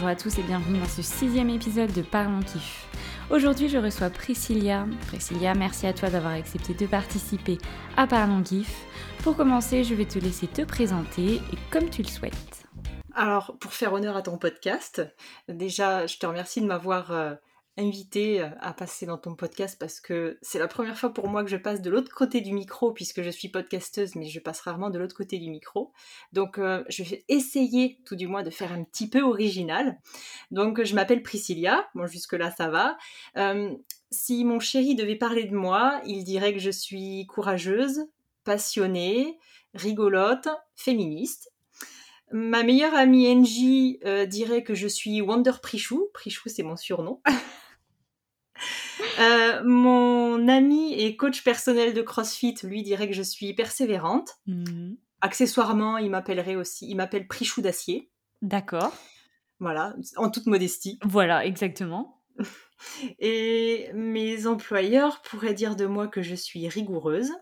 bonjour à tous et bienvenue dans ce sixième épisode de Parlons Kiff. Aujourd'hui, je reçois Priscilla. Priscilla, merci à toi d'avoir accepté de participer à Parlons Kiff. Pour commencer, je vais te laisser te présenter et comme tu le souhaites. Alors, pour faire honneur à ton podcast, déjà, je te remercie de m'avoir euh, invité euh, à passer dans ton podcast parce que c'est la première fois pour moi que je passe de l'autre côté du micro puisque je suis podcasteuse mais je passe rarement de l'autre côté du micro. Donc euh, je vais essayer tout du moins de faire un petit peu original. Donc je m'appelle Priscilla, bon jusque là ça va. Euh, si mon chéri devait parler de moi, il dirait que je suis courageuse, passionnée, rigolote, féministe. Ma meilleure amie Angie dirait que je suis Wonder Prichou. Prichou, c'est mon surnom. Euh, mon ami et coach personnel de CrossFit, lui, dirait que je suis persévérante. Mhm. Accessoirement, il m'appellerait aussi, il m'appelle Prichou d'acier. D'accord. Voilà, en toute modestie. Voilà, exactement. Et mes employeurs pourraient dire de moi que je suis rigoureuse.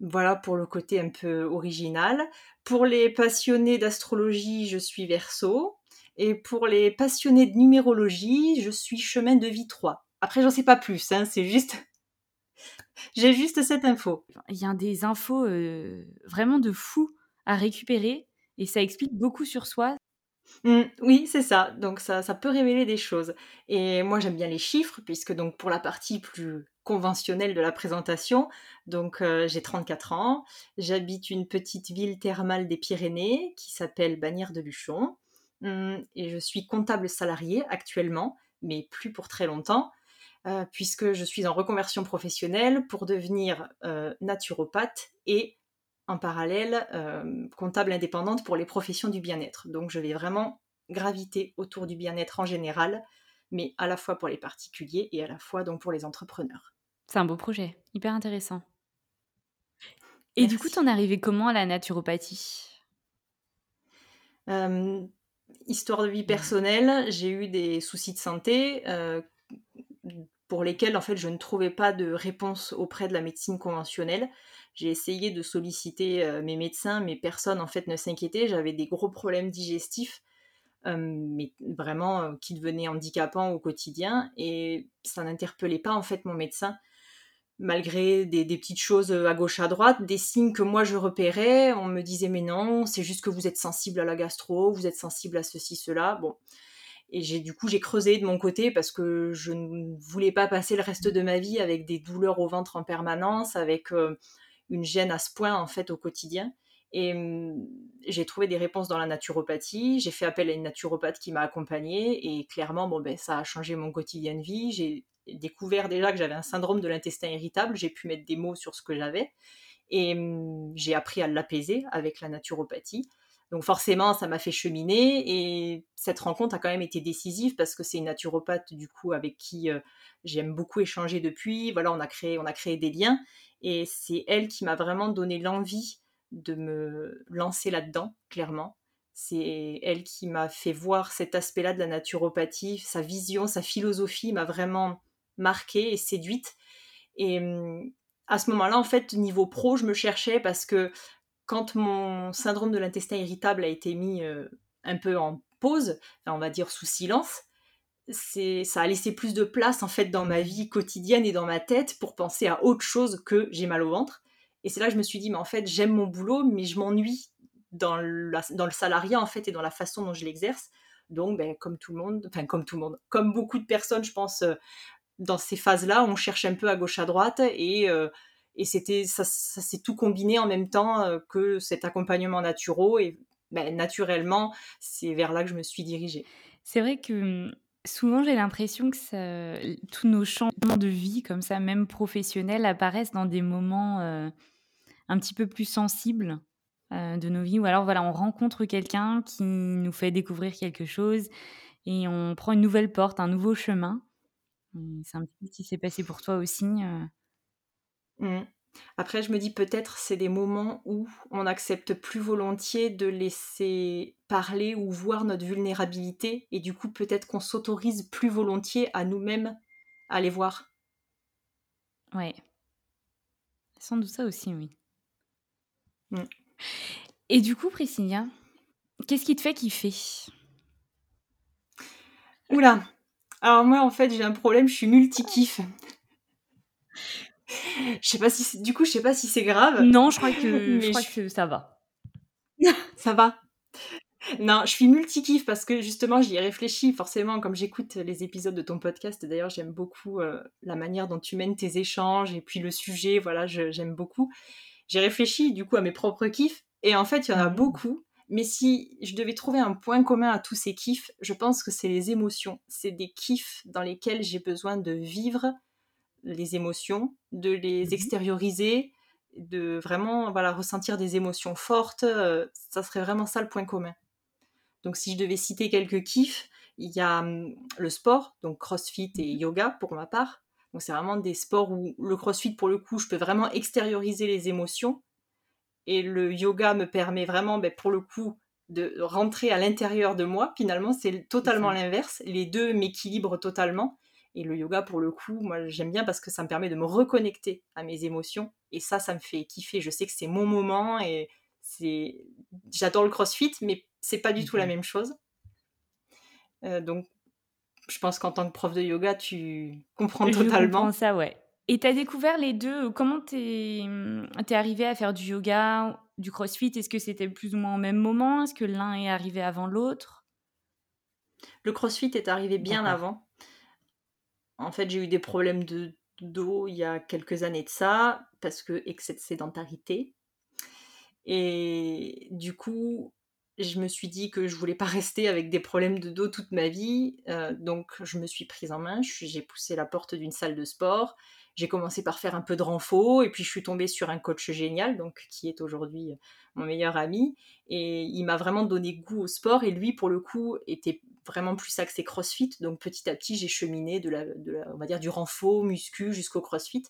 Voilà pour le côté un peu original. Pour les passionnés d'astrologie, je suis verso. Et pour les passionnés de numérologie, je suis chemin de vie 3. Après, j'en sais pas plus, hein, c'est juste. J'ai juste cette info. Il y a des infos euh, vraiment de fou à récupérer et ça explique beaucoup sur soi. Mmh, oui, c'est ça. Donc ça, ça peut révéler des choses. Et moi, j'aime bien les chiffres, puisque donc pour la partie plus conventionnelle de la présentation, donc euh, j'ai 34 ans, j'habite une petite ville thermale des Pyrénées qui s'appelle Bagnères de Luchon, mmh, et je suis comptable salarié actuellement, mais plus pour très longtemps. Euh, puisque je suis en reconversion professionnelle pour devenir euh, naturopathe et en parallèle comptable indépendante pour les professions du bien-être. Donc je vais vraiment graviter autour du bien-être en général, mais à la fois pour les particuliers et à la fois donc pour les entrepreneurs. C'est un beau projet, hyper intéressant. Et du coup, t'en es arrivé comment à la naturopathie? Histoire de vie personnelle, j'ai eu des soucis de santé pour lesquels en fait je ne trouvais pas de réponse auprès de la médecine conventionnelle. J'ai essayé de solliciter euh, mes médecins, mais personne en fait ne s'inquiétait. J'avais des gros problèmes digestifs, euh, mais vraiment euh, qui devenaient handicapants au quotidien, et ça n'interpellait pas en fait mon médecin, malgré des, petites choses à gauche à droite, des signes que moi je repérais. On me disait mais non, c'est juste que vous êtes sensible à la gastro, vous êtes sensible à ceci cela. Bon, et j'ai du coup j'ai creusé de mon côté parce que je ne voulais pas passer le reste de ma vie avec des douleurs au ventre en permanence, avec euh, une gêne à ce point en fait au quotidien. Et hum, j'ai trouvé des réponses dans la naturopathie. J'ai fait appel à une naturopathe qui m'a accompagnée et clairement bon ben ça a changé mon quotidien de vie. J'ai découvert déjà que j'avais un syndrome de l'intestin irritable. J'ai pu mettre des mots sur ce que j'avais et hum, j'ai appris à l'apaiser avec la naturopathie. Donc forcément, ça m'a fait cheminer et cette rencontre a quand même été décisive parce que c'est une naturopathe du coup avec qui euh, j'aime beaucoup échanger depuis. Voilà, on a créé, on a créé des liens et c'est elle qui m'a vraiment donné l'envie de me lancer là-dedans, clairement. C'est elle qui m'a fait voir cet aspect-là de la naturopathie, sa vision, sa philosophie m'a vraiment marquée et séduite. Et hum, à ce moment-là, en fait, niveau pro, je me cherchais parce que quand mon syndrome de l'intestin irritable a été mis euh, un peu en pause, on va dire sous silence, c'est ça a laissé plus de place en fait dans ma vie quotidienne et dans ma tête pour penser à autre chose que j'ai mal au ventre. Et c'est là que je me suis dit, mais en fait, j'aime mon boulot, mais je m'ennuie dans, dans le salariat en fait et dans la façon dont je l'exerce. Donc, ben, comme tout le monde, enfin comme tout le monde, comme beaucoup de personnes, je pense, euh, dans ces phases-là, on cherche un peu à gauche à droite et euh, et c'était ça, s'est tout combiné en même temps euh, que cet accompagnement naturel et ben, naturellement c'est vers là que je me suis dirigée. C'est vrai que hum, souvent j'ai l'impression que ça, tous nos changements de vie comme ça, même professionnels, apparaissent dans des moments euh, un petit peu plus sensibles de nos vies ou alors voilà on rencontre quelqu'un qui nous fait découvrir quelque chose et on prend une nouvelle porte, un nouveau chemin. C'est un petit peu ce qui s'est passé pour toi aussi. Mmh. Après, je me dis peut-être c'est des moments où on accepte plus volontiers de laisser parler ou voir notre vulnérabilité et du coup peut-être qu'on s'autorise plus volontiers à nous-mêmes à les voir. Ouais. Sans doute ça aussi, oui. Mmh. Et du coup, Priscilla, qu'est-ce qui te fait kiffer? Oula Alors moi, en fait, j'ai un problème, je suis multi-kiff. Je sais pas si du coup, je sais pas si c'est grave. Non, je crois que je crois que ça va. ça va? Non, je suis multi-kiff parce que justement, j'y ai réfléchi forcément comme j'écoute les épisodes de ton podcast. D'ailleurs, j'aime beaucoup euh, la manière dont tu mènes tes échanges et puis le sujet, voilà, j'aime beaucoup. J'ai réfléchi du coup à mes propres kiffs et en fait, il y en a mmh. beaucoup. Mais si je devais trouver un point commun à tous ces kiffs, je pense que c'est les émotions. C'est des kiffs dans lesquels j'ai besoin de vivre les émotions, de les mmh extérioriser, de vraiment voilà, ressentir des émotions fortes. Euh, ça serait vraiment ça le point commun. Donc si je devais citer quelques kiffs, il y a hum, le sport, donc crossfit et mmh yoga pour ma part. Donc c'est vraiment des sports où le crossfit pour le coup, je peux vraiment extérioriser les émotions et le yoga me permet vraiment ben, pour le coup de rentrer à l'intérieur de moi. Finalement, c'est totalement l'inverse. Les deux m'équilibrent totalement. Et le yoga, pour le coup, moi, j'aime bien parce que ça me permet de me reconnecter à mes émotions. Et ça, ça me fait kiffer. Je sais que c'est mon moment et c'est. J'adore le crossfit, mais c'est pas du tout la même chose. Euh, donc, je pense qu'en tant que prof de yoga, tu comprends je totalement. Comprends ça, ouais. Et tu as découvert les deux. Comment t'es es arrivé à faire du yoga, du crossfit? Est-ce que c'était plus ou moins au même moment? Est-ce que l'un est arrivé avant l'autre? Le crossfit est arrivé bien avant. En fait, j'ai eu des problèmes de dos il y a quelques années de ça, parce que excès de sédentarité. Et du coup, je me suis dit que je voulais pas rester avec des problèmes de dos toute ma vie. Euh, donc, je me suis prise en main. J'ai poussé la porte d'une salle de sport. J'ai commencé par faire un peu de renfort et puis je suis tombée sur un coach génial, donc qui est aujourd'hui mon meilleur ami. Et il m'a vraiment donné goût au sport. Et lui, pour le coup, était vraiment plus axé CrossFit. Donc petit à petit, j'ai cheminé de la, on va dire, du renfort muscu jusqu'au CrossFit.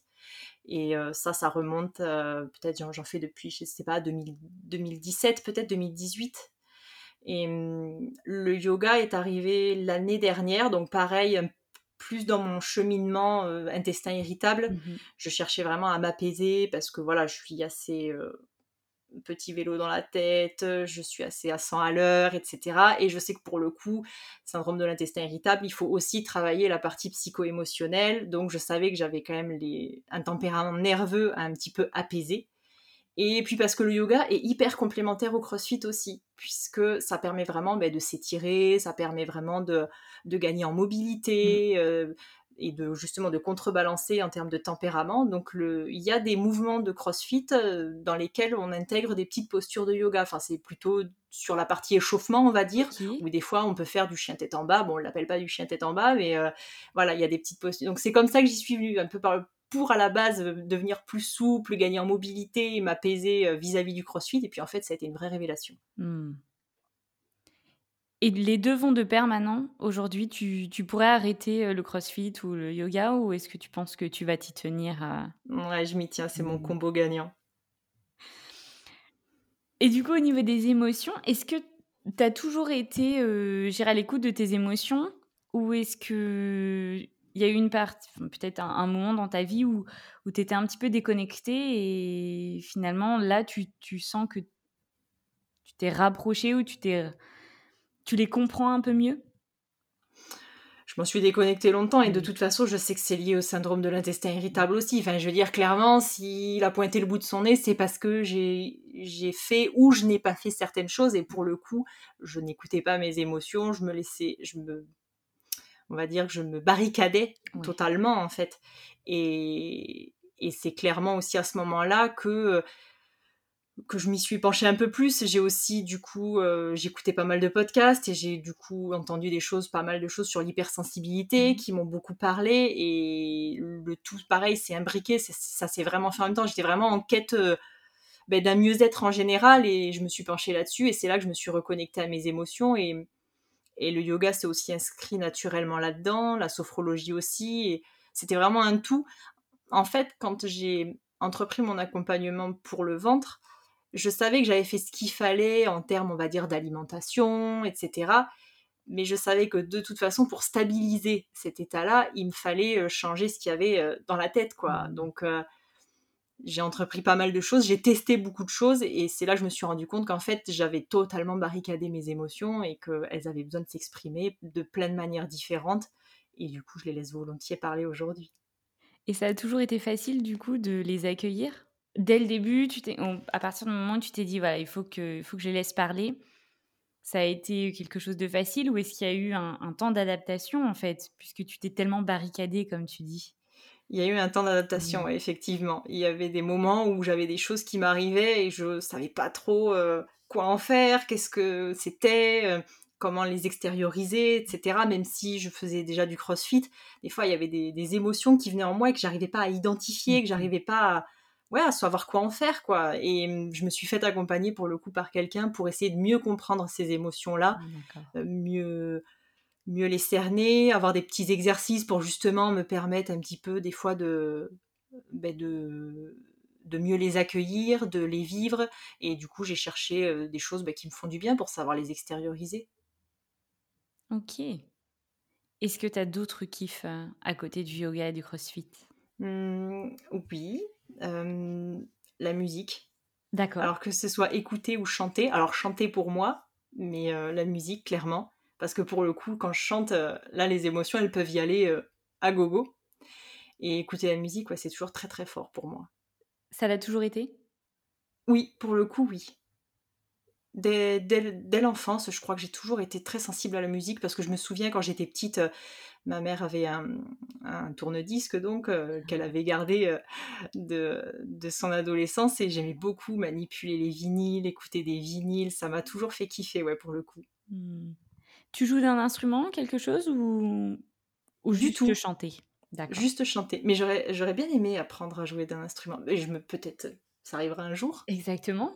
Et euh, ça, ça remonte, euh, peut-être j'en fais depuis, je sais pas, 2017, peut-être 2018. Et hum, le yoga est arrivé l'année dernière, donc pareil, plus dans mon cheminement euh, intestin irritable. Mmh je cherchais vraiment à m'apaiser parce que voilà, je suis assez petit vélo dans la tête, je suis assez à 100 à l'heure, etc. Et je sais que pour le coup, syndrome de l'intestin irritable, il faut aussi travailler la partie psycho-émotionnelle. Donc je savais que j'avais quand même les... un tempérament nerveux un petit peu apaisé. Et puis parce que le yoga est hyper complémentaire au crossfit aussi, puisque ça permet vraiment ben, de s'étirer, ça permet vraiment de, de gagner en mobilité, mmh. euh, et de justement de contrebalancer en termes de tempérament. Donc le, il y a des mouvements de CrossFit euh, dans lesquels on intègre des petites postures de yoga. Enfin, c'est plutôt sur la partie échauffement, on va dire, où des fois on peut faire du chien tête en bas. Bon, on l'appelle pas du chien tête en bas, mais euh, voilà, il y a des petites postures. Donc c'est comme ça que j'y suis venue, un peu par, pour à la base euh, devenir plus souple, gagner en mobilité et m'apaiser vis-à-vis du CrossFit. Et puis en fait, ça a été une vraie révélation. Mmh. Et les deux vont de pair maintenant? Aujourd'hui, tu, tu, pourrais arrêter euh, le crossfit ou le yoga ou est-ce que tu penses que tu vas t'y tenir à... Ouais, je m'y tiens, c'est mon mmh. combo gagnant. Et du coup, au niveau des émotions, est-ce que tu as toujours été euh, à l'écoute de tes émotions? Ou est-ce que il y a eu une partie, peut-être un, moment dans ta vie où, où tu étais un petit peu déconnecté et finalement là, tu, tu sens que tu t'es rapproché ou tu t'es tu les comprends un peu mieux? Je m'en suis déconnectée longtemps et de mmh. toute façon, je sais que c'est lié au syndrome de l'intestin irritable aussi. Enfin, je veux dire, clairement, s'il a pointé le bout de son nez, c'est parce que j'ai fait ou je n'ai pas fait certaines choses et pour le coup, je n'écoutais pas mes émotions, je me laissais, je me, on va dire que je me barricadais totalement en fait. Et, et c'est clairement aussi à ce moment-là que que je m'y suis penchée un peu plus. J'ai aussi, du coup, euh, j'écoutais pas mal de podcasts et j'ai, du coup, entendu des choses, pas mal de choses sur l'hypersensibilité mmh. qui m'ont beaucoup parlé. Et le tout, pareil, c'est imbriqué. Ça s'est vraiment fait en même temps. J'étais vraiment en quête euh, ben, d'un mieux-être en général et je me suis penchée là-dessus. Et c'est là que je me suis reconnectée à mes émotions. Et, et le yoga s'est aussi inscrit naturellement là-dedans, la sophrologie aussi. Et c'était vraiment un tout. En fait, quand j'ai entrepris mon accompagnement pour le ventre, je savais que j'avais fait ce qu'il fallait en termes, on va dire, d'alimentation, etc. Mais je savais que de toute façon, pour stabiliser cet état-là, il me fallait euh, changer ce qu'il y avait euh, dans la tête, quoi. Mmh. Donc, euh, j'ai entrepris pas mal de choses, j'ai testé beaucoup de choses et c'est là que je me suis rendu compte qu'en fait j'avais totalement barricadé mes émotions et qu'elles avaient besoin de s'exprimer de plein de manières différentes et du coup je les laisse volontiers parler aujourd'hui. Et ça a toujours été facile du coup de les accueillir? Dès le début, tu à partir du moment où tu t'es dit voilà il faut que, faut que je les laisse parler, ça a été quelque chose de facile ou est-ce qu'il y a eu un temps d'adaptation en fait puisque tu t'es tellement barricadé comme tu dis? Il y a eu un temps d'adaptation, mmh. effectivement. Il y avait des moments où j'avais des choses qui m'arrivaient et je savais pas trop euh, quoi en faire, qu'est-ce que c'était, euh, comment les extérioriser, etc. Même si je faisais déjà du crossfit, des fois il y avait des, émotions qui venaient en moi et que j'arrivais pas à identifier, que j'arrivais pas à, ouais, à savoir quoi en faire, quoi. Et mmh, je me suis fait accompagner pour le coup par quelqu'un pour essayer de mieux comprendre ces émotions-là, ah, euh, mieux mieux les cerner, avoir des petits exercices pour justement me permettre un petit peu des fois de, ben de, de mieux les accueillir, de les vivre. Et du coup, j'ai cherché euh, des choses ben, qui me font du bien pour savoir les extérioriser. Ok. Est-ce que tu as d'autres kiffs euh, à côté du yoga et du crossfit? Mmh, Oui. Euh, la musique. D'accord. Alors que ce soit écouter ou chanter. Alors chanter pour moi, mais la musique, clairement. Parce que pour le coup, quand je chante, euh, là, les émotions, elles peuvent y aller euh, à gogo. Et écouter la musique, ouais, c'est toujours très très fort pour moi. Ça l'a toujours été? Oui, pour le coup, oui. Dès, dès, l'enfance, je crois que j'ai toujours été très sensible à la musique parce que je me souviens quand j'étais petite, euh, ma mère avait un, tourne-disque donc qu'elle avait gardé de, de, son adolescence et j'aimais beaucoup manipuler les vinyles, écouter des vinyles, ça m'a toujours fait kiffer, ouais, pour le coup. Mmh. Tu joues d'un instrument, quelque chose ou, ou juste tout. chanter? Juste chanter. Mais j'aurais, bien aimé apprendre à jouer d'un instrument. Et je me peut-être ça arrivera un jour. Exactement.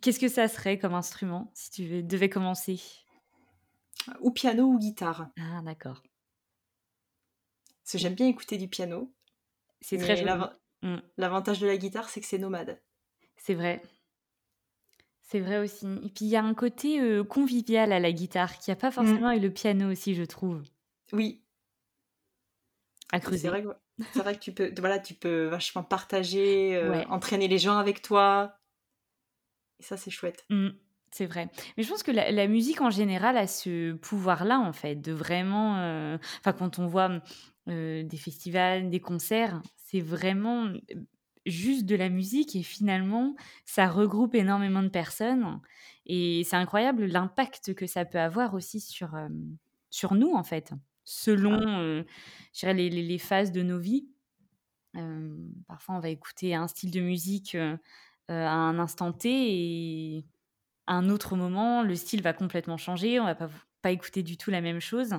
Qu'est-ce que ça serait comme instrument si tu devais commencer? Ou piano ou guitare. Ah d'accord. Parce que j'aime bien écouter du piano. C'est très joli. Mmh. L'avantage de la guitare, c'est que c'est nomade. C'est vrai. C'est vrai aussi. Et puis il y a un côté convivial à la guitare qui a pas mmh. forcément avec le piano aussi, je trouve. Oui. À creuser. C'est vrai, que, vrai que tu peux, voilà, tu peux vachement partager, entraîner les gens avec toi. Et ça, c'est chouette. Mmh, c'est vrai. Mais je pense que la, musique en général a ce pouvoir-là, en fait, de vraiment. Enfin, quand on voit des festivals, des concerts, c'est vraiment juste de la musique et finalement, ça regroupe énormément de personnes. Et c'est incroyable l'impact que ça peut avoir aussi sur, sur nous, en fait, selon ah. les, les, phases de nos vies. parfois, on va écouter un style de musique à un instant T et à un autre moment, le style va complètement changer. On va pas, pas écouter du tout la même chose.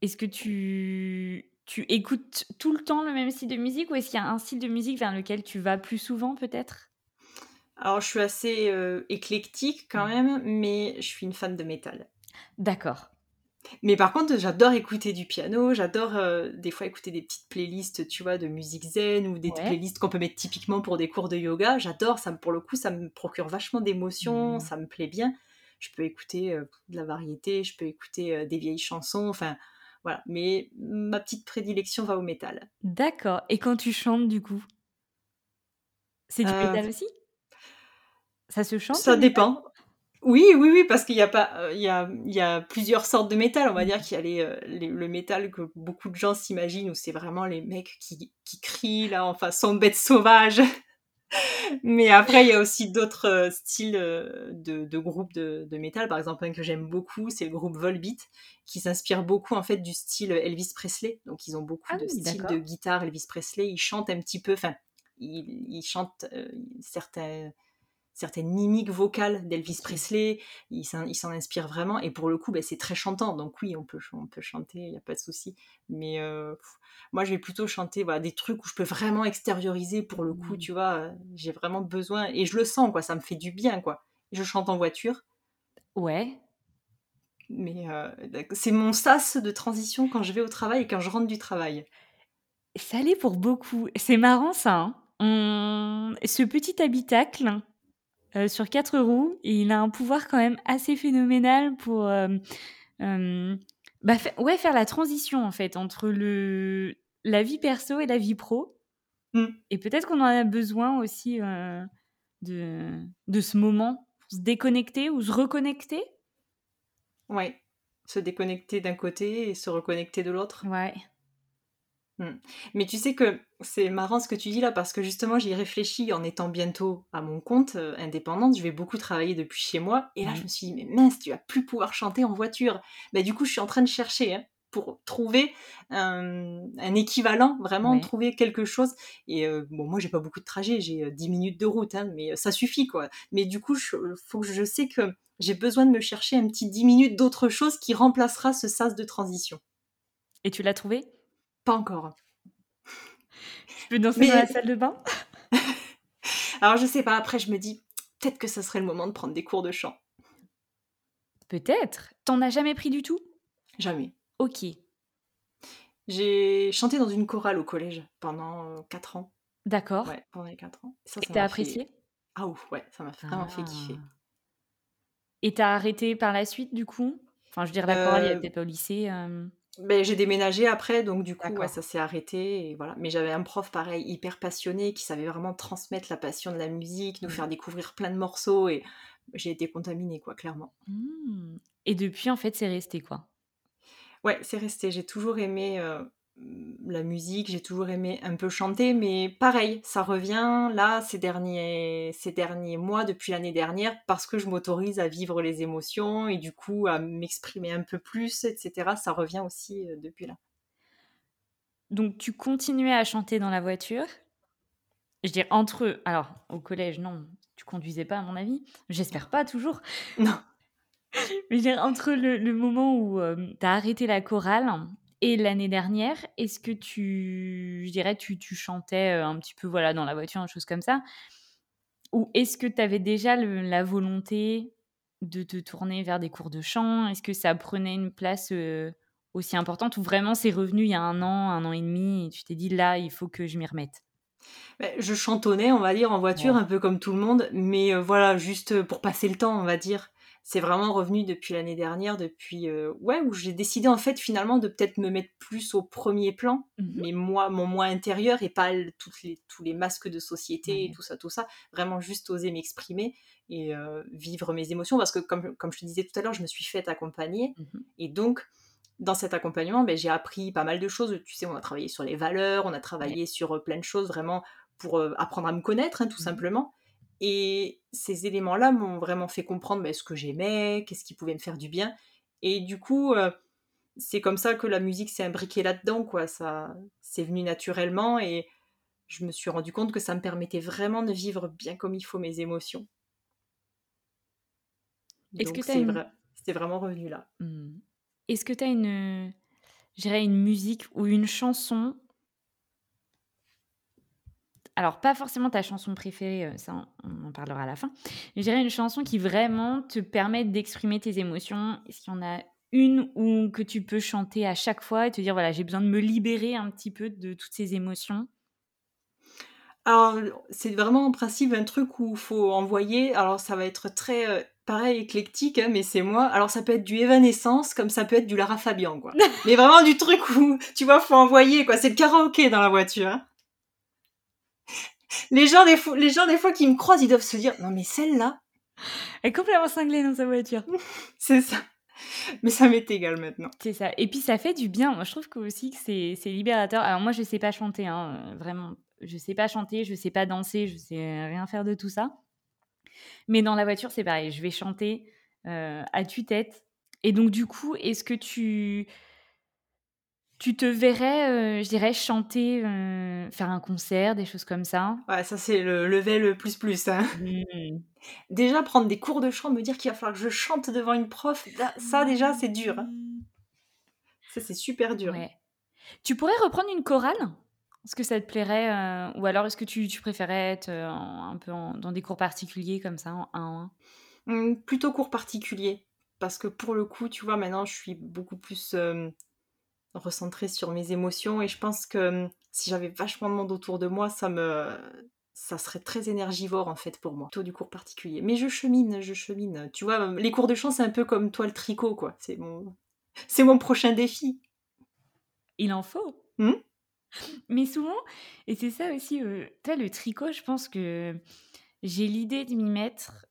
Est-ce que tu tu écoutes tout le temps le même style de musique ou est-ce qu'il y a un style de musique vers lequel tu vas plus souvent peut-être? Alors je suis assez euh, éclectique quand même, mais je suis une fan de métal. D'accord. Mais par contre, j'adore écouter du piano, j'adore euh, des fois écouter des petites playlists, tu vois, de musique zen ou des playlists qu'on peut mettre typiquement pour des cours de yoga. J'adore, ça pour le coup, ça me procure vachement d'émotions, mmh. ça me plaît bien. Je peux écouter euh, de la variété, je peux écouter des vieilles chansons, enfin, voilà, mais ma petite prédilection va au métal. D'accord. Et quand tu chantes, du coup? C'est du euh, métal aussi? Ça se chante Ça dépend. Oui, oui, oui, parce qu'il y a pas, euh, il y, a, il y a plusieurs sortes de métal. On va dire qu'il y a euh, les, le métal que beaucoup de gens s'imaginent, où c'est vraiment les mecs qui, qui crient là, enfin, sont bêtes sauvages. Mais après, il y a aussi d'autres euh, styles euh, de, de groupes de, de, métal. Par exemple, un que j'aime beaucoup, c'est le groupe Volbeat, qui s'inspire beaucoup en fait du style Elvis Presley. Donc, ils ont beaucoup ah de styles de guitare Elvis Presley. Ils chantent un petit peu, enfin, ils, ils chantent euh, certains certaines mimiques vocales d'Elvis Presley, il s'en inspire vraiment, et pour le coup, bah, c'est très chantant, donc oui, on peut, on peut chanter, il n'y a pas de souci. Mais euh, moi, je vais plutôt chanter voilà, des trucs où je peux vraiment extérioriser, pour le coup, mmh. tu vois, euh, j'ai vraiment besoin, et je le sens, quoi, ça me fait du bien, quoi. Je chante en voiture. Ouais. Mais euh, c'est mon sas de transition quand je vais au travail et quand je rentre du travail. Ça l'est pour beaucoup. C'est marrant ça. Hein. Ce petit habitacle, euh, sur quatre roues et il a un pouvoir quand même assez phénoménal pour euh, euh, bah, ouais, faire la transition en fait entre le, la vie perso et la vie pro. Mmh. Et peut-être qu'on en a besoin aussi de, de ce moment pour se déconnecter ou se reconnecter. Ouais. Se déconnecter d'un côté et se reconnecter de l'autre. Ouais. Mmh. Mais tu sais que c'est marrant ce que tu dis là parce que justement j'y réfléchis en étant bientôt à mon compte euh, indépendante. Je vais beaucoup travailler depuis chez moi et là Mmh. je me suis dit mais mince tu vas plus pouvoir chanter en voiture. Bah du coup je suis en train de chercher hein, pour trouver un, un équivalent, vraiment trouver quelque chose. Et euh, bon moi j'ai pas beaucoup de trajet, j'ai euh, 10 minutes de route, hein, mais ça suffit quoi. Mais du coup je, faut que je sais que j'ai besoin de me chercher un petit 10 minutes d'autre chose qui remplacera ce sas de transition. Et tu l'as trouvé? Pas encore. Tu peux danser Mais- dans la salle de bain? Alors je sais pas, après je me dis, peut-être que ça serait le moment de prendre des cours de chant. Peut-être. T'en as jamais pris du tout? Jamais. Ok. J'ai chanté dans une chorale au collège pendant 4 ans. D'accord. Ouais, pendant les 4 ans. Ça, t'as apprécié fait... Ah ouf, ouais, ça m'a vraiment fait kiffer. Ah. Et t'as arrêté par la suite, du coup? Enfin, je veux dire, la chorale, Euh, peut-être pas au lycée. euh, Ben, j'ai déménagé après, donc du coup, ouais, D'accord. ça s'est arrêté. Et voilà. Mais j'avais un prof pareil, hyper passionné, qui savait vraiment transmettre la passion de la musique, nous faire découvrir plein de morceaux. Et j'ai été contaminée, quoi, clairement. hmm. Et depuis, en fait, c'est resté, quoi? Ouais, c'est resté. J'ai toujours aimé euh, la musique, j'ai toujours aimé un peu chanter, mais pareil, ça revient là ces derniers, ces derniers mois, depuis l'année dernière, parce que je m'autorise à vivre les émotions et du coup à m'exprimer un peu plus, etc. Ça revient aussi euh, depuis là. Donc, tu continuais à chanter dans la voiture? Je veux dire, entre eux. Alors, au collège, non, tu conduisais pas, à mon avis. J'espère pas, toujours. Non. Mais je veux dire, entre le, le moment où tu as arrêté la chorale et l'année dernière, est-ce que tu, je dirais, tu, tu chantais euh, un petit peu voilà, dans la voiture, une chose comme ça? Ou est-ce que tu avais déjà le- la volonté de te tourner vers des cours de chant? Est-ce que ça prenait une place euh, aussi importante? Ou vraiment c'est revenu il y a un an, un an et demi et tu t'es dit là, il faut que je m'y remette? Ben, Je chantonnais, on va dire, en voiture, Ouais. un peu comme tout le monde, mais euh, voilà, juste pour passer le temps, on va dire. C'est vraiment revenu depuis l'année dernière, depuis euh, ouais, où j'ai décidé en fait finalement de peut-être me mettre plus au premier plan, Mhm. mais moi, mon moi intérieur et pas le- toutes les, tous les masques de société et tout ça, tout ça. Vraiment juste oser m'exprimer et euh, vivre mes émotions parce que comme, comme je te disais tout à l'heure, je me suis faite accompagner Mhm. et donc dans cet accompagnement, ben, j'ai appris pas mal de choses. Tu sais, on a travaillé sur les valeurs, on a travaillé sur euh, plein de choses vraiment pour euh, apprendre à me connaître, hein, tout Mhm. simplement. Et ces éléments-là m'ont vraiment fait comprendre ben, ce que j'aimais, qu'est-ce qui pouvait me faire du bien. Et du coup, euh, c'est comme ça que la musique s'est imbriquée là-dedans, quoi. Ça, c'est venu naturellement et je me suis rendu compte que ça me permettait vraiment de vivre bien comme il faut mes émotions. Est-ce Donc que c'est vrai, c'est vraiment revenu là. Hmm. Est-ce que tu as une, une musique ou une chanson Alors, pas forcément ta chanson préférée, euh, ça on on en parlera à la fin. Mais je dirais une chanson qui vraiment te permet d'exprimer tes émotions. Est-ce qu'il y en a une ou que tu peux chanter à chaque fois et te dire voilà, j'ai besoin de me libérer un petit peu de toutes ces émotions? Alors, c'est vraiment en principe un truc où il faut envoyer. Alors, ça va être très euh, pareil, éclectique, hein, mais c'est moi. Alors, ça peut être du Evanescence, comme ça peut être du Lara Fabian, quoi. mais vraiment du truc où, tu vois, faut envoyer, quoi. C'est le karaoké dans la voiture. hein. Les gens, des fois, les gens, des fois, qui me croisent, ils doivent se dire Non, mais celle-là, Elle est complètement cinglée dans sa voiture. c'est ça. Mais ça m'est égal maintenant. C'est ça. Et puis ça fait du bien. Moi, je trouve que aussi que c'est c'est libérateur. Alors moi, je sais pas chanter, hein, euh, vraiment. Je sais pas chanter, je sais pas danser, je sais rien faire de tout ça. Mais dans la voiture, c'est pareil. Je vais chanter euh, à tue-tête. Et donc du coup, est-ce que tu tu te verrais, euh, je dirais, chanter, euh, faire un concert, des choses comme ça? Ouais, ça, c'est le level plus plus. Hein. Hmm. Déjà, prendre des cours de chant, me dire qu'il va falloir que je chante devant une prof, ça, déjà, c'est dur. hein. Ça, c'est super dur. Ouais. Tu pourrais reprendre une chorale? Est-ce que ça te plairait euh, Ou alors est-ce que tu, tu préférais être en- un peu en- dans des cours particuliers comme ça, en 1 en 1 Hum, plutôt cours particulier. Parce que pour le coup, tu vois, maintenant, je suis beaucoup plus euh, recentrée sur mes émotions. Et je pense que hum, si j'avais vachement de monde autour de moi, ça me. Ça serait très énergivore en fait pour moi, plutôt du cours particulier. Mais je chemine, je chemine. Tu vois, les cours de chant, c'est un peu comme toi le tricot, quoi. C'est mon, c'est mon prochain défi. Il en faut Hmm Mais souvent et c'est ça aussi, tu vois le tricot, je pense que j'ai l'idée de m'y mettre,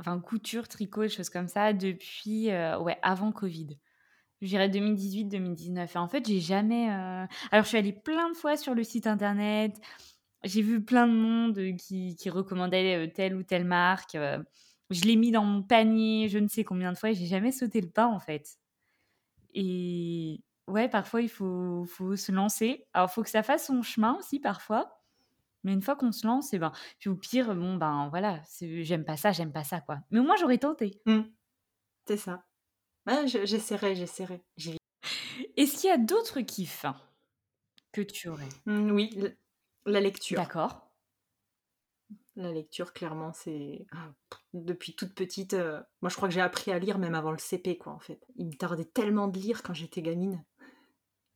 enfin couture, tricot, des choses comme ça depuis, heu, ouais, avant covid. Je dirais 2018-2019 et en fait, j'ai jamais, heu alors je suis allée plein de fois sur le site internet, j'ai vu plein de monde, heu, qui qui recommandait, heu, telle ou telle marque, je l'ai mis dans mon panier je ne sais combien de fois et j'ai jamais sauté le pas, en fait. Et ouais, parfois il faut faut se lancer. Alors, il faut que ça fasse son chemin aussi parfois, mais une fois qu'on se lance et ben puis au pire, bon, ben, voilà, j'aime pas ça, j'aime pas ça, quoi. Mais au moins j'aurais tenté. Mmh. C'est ça. Ouais, je j'essaierai, j'essaierai. Est-ce qu'il y a d'autres kiffs que tu aurais? Mmh, oui, la lecture. D'accord. La lecture, clairement, c'est ah, depuis toute petite, heu, moi, je crois que j'ai appris à lire même avant le CP, quoi, en fait. Il me tardait tellement de lire quand j'étais gamine,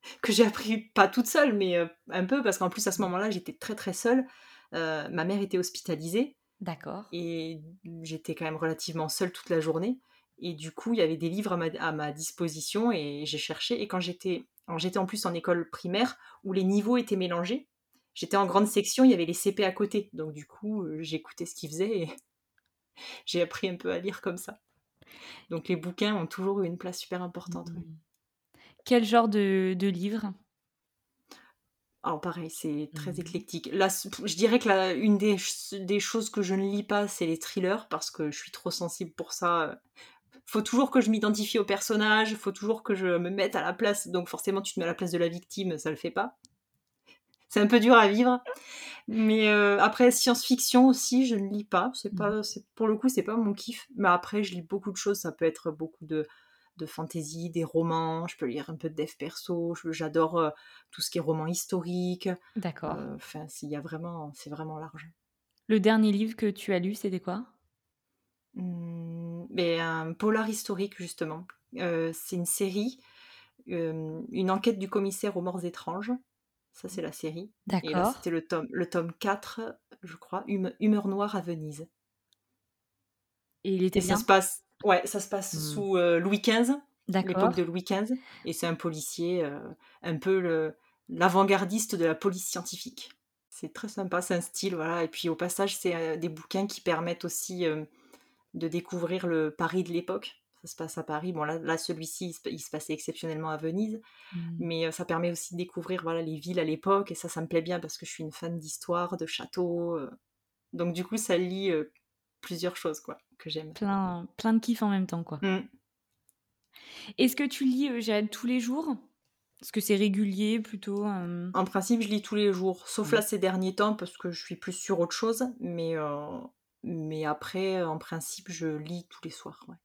que j'ai appris pas toute seule, mais heu, un peu parce qu'en plus, à ce moment-là, j'étais très, très seule. Heu, ma mère était hospitalisée D'accord. et j'étais quand même relativement seule toute la journée et du coup, il y avait des livres à ma à ma disposition et j'ai cherché et quand j'étais j'étais en plus en école primaire où les niveaux étaient mélangés. J'étais en grande section, il y avait les CP à côté, donc du coup, heu, j'écoutais ce qu'ils faisaient et j'ai appris un peu à lire comme ça. Donc les bouquins ont toujours eu une place super importante, oui. Mmh. Quel genre de de livre? Alors pareil, c'est très Mmh. éclectique. Là, je dirais que la une des des choses que je ne lis pas, c'est les thrillers parce que je suis trop sensible pour ça, heu. Faut toujours que je m'identifie au personnage, faut toujours que je me mette à la place, donc forcément, tu te mets à la place de la victime, ça le fait pas. C'est un peu dur à vivre, mais heu, après science-fiction aussi, je ne lis pas, c'est pas c'est pour le coup, c'est pas mon kiff, mais après je lis beaucoup de choses, ça peut être beaucoup de de fantaisie, des romans, je peux lire un peu de dev perso, j'adore, heu, tout ce qui est roman historique, D'accord. heu, enfin s'il y a vraiment c'est vraiment large. Le dernier livre que tu as lu, c'était quoi? Mmh, mais un polar historique justement, c'est une série, une enquête du commissaire aux morts étranges, ça c'est la série. Et là D'accord. c'était le tome le tome 4, je crois, Hume Humeur noire à Venise. Et il et était ça bien? se passe ouais, ça se passe Mmh. sous, Louis XV, l'époque de Louis XV et c'est un policier, un peu le l'avant-gardiste de la police scientifique. C'est très sympa, c'est un style, voilà. Et puis au passage, c'est, des bouquins qui permettent aussi, de découvrir le Paris de l'époque. Ça se passe à Paris. Bon là là celui-ci, il se il se passait exceptionnellement à Venise, Mmh. mais ça permet aussi de découvrir, voilà, les villes à l'époque et ça, ça me plaît bien parce que je suis une fan d'histoire, de châteaux, donc du coup, ça lie, plusieurs choses, quoi, que j'aime. Plein plein de kiffs en même temps, quoi. Mmh. Est-ce que tu lis, dirais tous les jours? Est-ce que c'est régulier plutôt? En principe, je lis tous les jours, sauf Ouais. là ces derniers temps parce que je suis plus sur autre chose, mais mais après, en principe, je lis tous les soirs, ouais.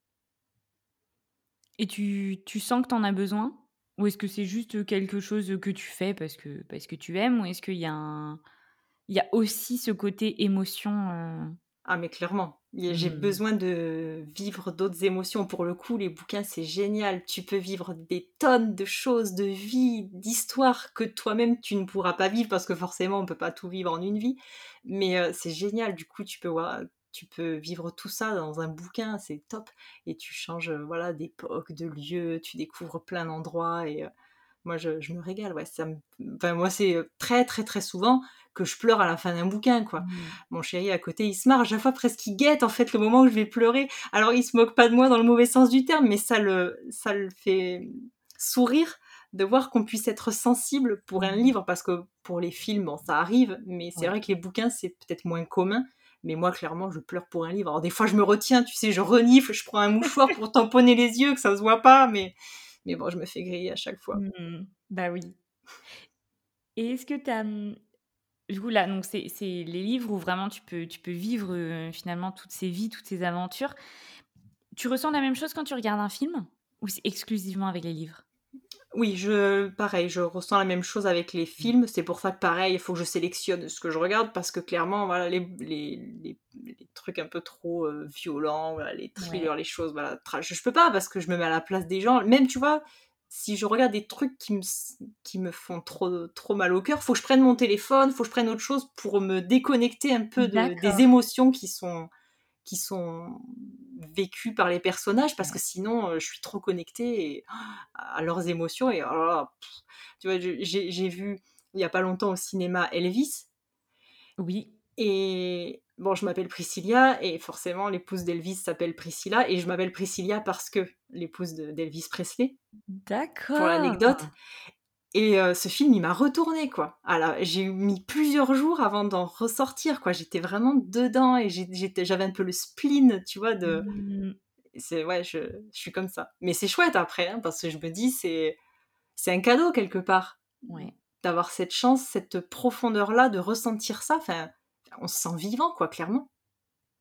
Et tu tu sens que tu en as besoin? Ou est-ce que c'est juste, quelque chose, que tu fais parce que parce que tu aimes? Ou est-ce qu'il y a un il y a aussi ce côté émotion, heu? Ah mais clairement, j'ai Mmh. besoin de vivre d'autres émotions. Pour le coup, les bouquins, c'est génial. Tu peux vivre des tonnes de choses, de vie, d'histoires que toi-même tu ne pourras pas vivre parce que forcément on peut pas tout vivre en une vie. Mais heu, c'est génial, du coup tu peux tu peux vivre tout ça dans un bouquin, c'est top et tu changes, heu, voilà, d'époque, de lieu, tu découvres plein d'endroits et heu, moi je je me régale, ouais, ça me enfin moi c'est, très, très, très souvent que je pleure à la fin d'un bouquin, quoi. Mmh. Mon chéri à côté, il se marre à chaque fois presque il guette en fait le moment où je vais pleurer. Alors il se moque pas de moi dans le mauvais sens du terme, mais ça le ça le fait sourire de voir qu'on puisse être sensible pour un Mmh. livre parce que pour les films, bon ça arrive, mais c'est Ouais. vrai que les bouquins, c'est peut-être moins commun, mais moi clairement je pleure pour un livre. Alors des fois je me retiens, tu sais, je renifle, je prends un mouchoir pour tamponner les yeux que ça se voit pas, mais mais bon je me fais griller à chaque fois. Mmh Bah oui. Et est-ce que tu as, mmh, du coup là, donc c'est les livres où vraiment tu peux tu peux vivre, heu, finalement toutes ces vies, toutes ces aventures. Tu ressens la même chose quand tu regardes un film? Ou c'est exclusivement avec les livres? Oui, je pareil, je ressens la même chose avec les films. C'est pour ça que pareil, il faut que je sélectionne ce que je regarde parce que clairement, voilà, les les les les trucs un peu trop, heu, violents, voilà, les Ouais. thrillers, les choses, voilà, je je peux pas parce que je me mets à la place des gens. Même, tu vois, si je regarde des trucs qui me qui me font trop trop mal au cœur, faut que je prenne mon téléphone, faut que je prenne autre chose pour me déconnecter un peu de des émotions qui sont qui sont vécues par les personnages parce que sinon, heu, je suis trop connectée et à leurs émotions et oh pff, tu vois, j'ai vu il n'y a pas longtemps au cinéma Elvis. Oui. Et bon, je m'appelle Priscilla et forcément l'épouse d'Elvis s'appelle Priscilla et je m'appelle Priscilla parce que l'épouse d'Elvis Presley. D'accord. Pour l'anecdote. Et euh, ce film, il m'a retourné, quoi. Alors, j'ai mis plusieurs jours avant d'en ressortir, quoi. J'étais vraiment dedans et j'avais un peu le spleen, tu vois, de... Mmh. C'est, ouais, je, suis comme ça. Mais c'est chouette après, hein, parce que je me dis, c'est, c'est un cadeau quelque part. Ouais. D'avoir cette chance, cette profondeur-là, de ressentir ça. Enfin, on se sent vivant, quoi, clairement.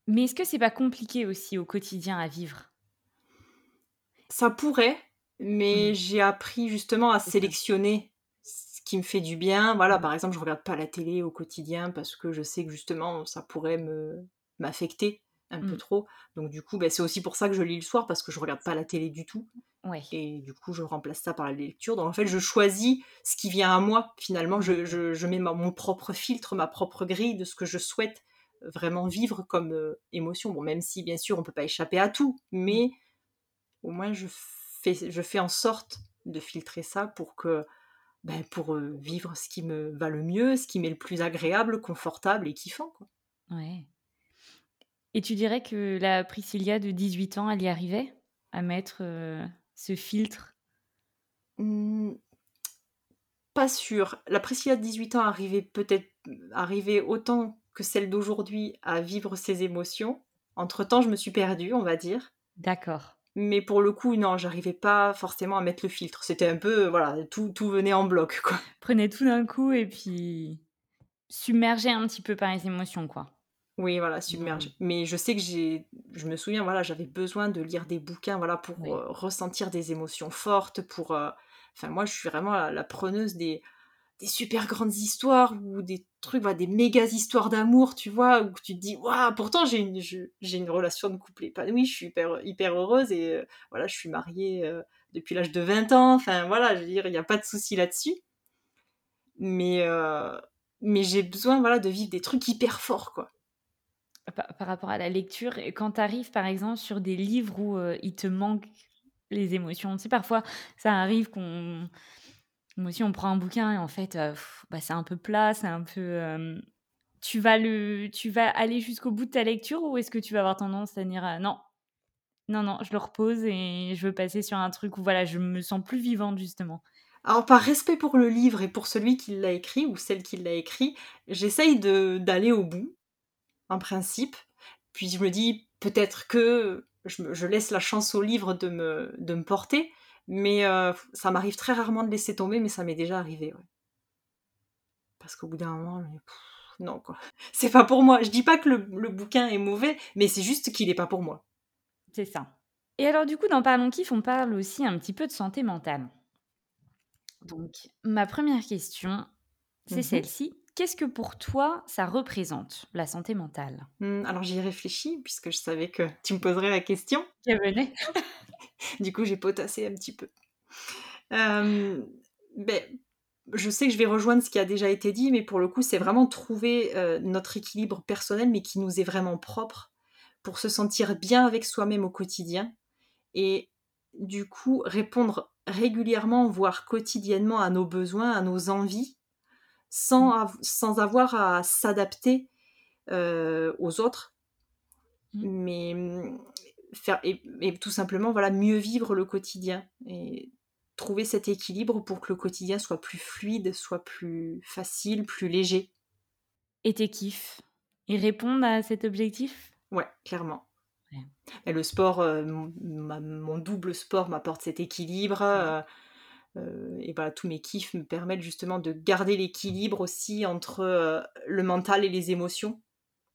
Mais est-ce que c'est pas compliqué aussi au quotidien à vivre? Ça pourrait, mais mmh. j'ai appris justement à sélectionner ce qui me fait du bien. Voilà, par exemple, je regarde pas la télé au quotidien parce que je sais que justement ça pourrait me m'affecter un peu mmh. trop. Donc du coup, bah, c'est aussi pour ça que je lis le soir parce que je regarde pas la télé du tout. Ouais. Et du coup, je remplace ça par la lecture. Donc en fait, je choisis ce qui vient à moi. Finalement, je, je, mets mon propre filtre, ma propre grille de ce que je souhaite vraiment vivre comme euh, émotion. Bon, même si bien sûr, on peut pas échapper à tout, mais au moins je je fais en sorte de filtrer ça pour que ben, pour euh, vivre ce qui me va le mieux, ce qui m'est le plus agréable, confortable et kiffant. Quoi. Ouais. Et tu dirais que la Priscilla de 18 ans, elle y arrivait à mettre euh, ce filtre? Mmh, Pas sûr. La Priscilla de 18 ans arrivait peut-être arrivait autant que celle d'aujourd'hui à vivre ses émotions. Entre-temps, je me suis perdue, on va dire. D'accord. Mais pour le coup, non, j'arrivais pas forcément à mettre le filtre. C'était un peu, voilà, tout, tout venait en bloc, quoi. Prenez tout d'un coup et puis submerger un petit peu par les émotions, quoi. Oui, voilà, submerger. Mais je sais que j'ai, je me souviens, voilà, j'avais besoin de lire des bouquins, voilà, pour euh, ressentir des émotions fortes, pour, euh, enfin, moi, je suis vraiment la preneuse des, des super grandes histoires ou des trucs, des méga histoires d'amour, tu vois, où tu te dis, waouh, pourtant j'ai une, j'ai une relation de couple épanouie, je suis hyper, hyper heureuse et euh, voilà, je suis mariée euh, depuis l'âge de 20 ans, enfin voilà, je veux dire, il n'y a pas de souci là-dessus. Mais, euh, mais j'ai besoin, voilà, de vivre des trucs hyper forts, quoi. Par, rapport à la lecture, quand tu arrives par exemple sur des livres où il te manque les émotions, tu sais, parfois ça arrive qu'on moi aussi, on prend un bouquin et en fait, euh, bah, c'est un peu plat, c'est un peu. tu, vas le, tu vas aller jusqu'au bout de ta lecture ou est-ce que tu vas avoir tendance à dire non, non, non, je le repose et je veux passer sur un truc où voilà, je me sens plus vivante justement alors, par respect pour le livre et pour celui qui l'a écrit ou celle qui l'a écrit, j'essaye d'aller au bout, en principe. Puis je me dis peut-être que je, je, laisse la chance au livre de me, de me porter. Mais euh, ça m'arrive très rarement de laisser tomber, mais ça m'est déjà arrivé. Ouais. Parce qu'au bout d'un moment, non quoi. C'est pas pour moi. Je dis pas que le, bouquin est mauvais, mais c'est juste qu'il n'est pas pour moi. C'est ça. Et alors du coup, dans Parlons Kiff, on parle aussi un petit peu de santé mentale. Donc, ma première question, c'est mmh celle-ci. Qu'est-ce que pour toi, ça représente, la santé mentale? Mmh, Alors j'y ai réfléchi, puisque je savais que tu me poserais la question. Bienvenue du coup, j'ai potassé un petit peu. Euh, ben, je sais que je vais rejoindre ce qui a déjà été dit, mais pour le coup, c'est vraiment trouver euh, notre équilibre personnel, mais qui nous est vraiment propre, pour se sentir bien avec soi-même au quotidien. Et du coup, répondre régulièrement, voire quotidiennement à nos besoins, à nos envies, sans, sans avoir à s'adapter euh, aux autres. Mmh. Mais faire et, tout simplement voilà mieux vivre le quotidien et trouver cet équilibre pour que le quotidien soit plus fluide, soit plus facile, plus léger. Et tes kiffs, ils répondent à cet objectif? Ouais, clairement. Et le sport, euh, mon, double sport m'apporte cet équilibre. Euh, euh, et voilà, tous mes kiffs me permettent justement de garder l'équilibre aussi entre le mental et les émotions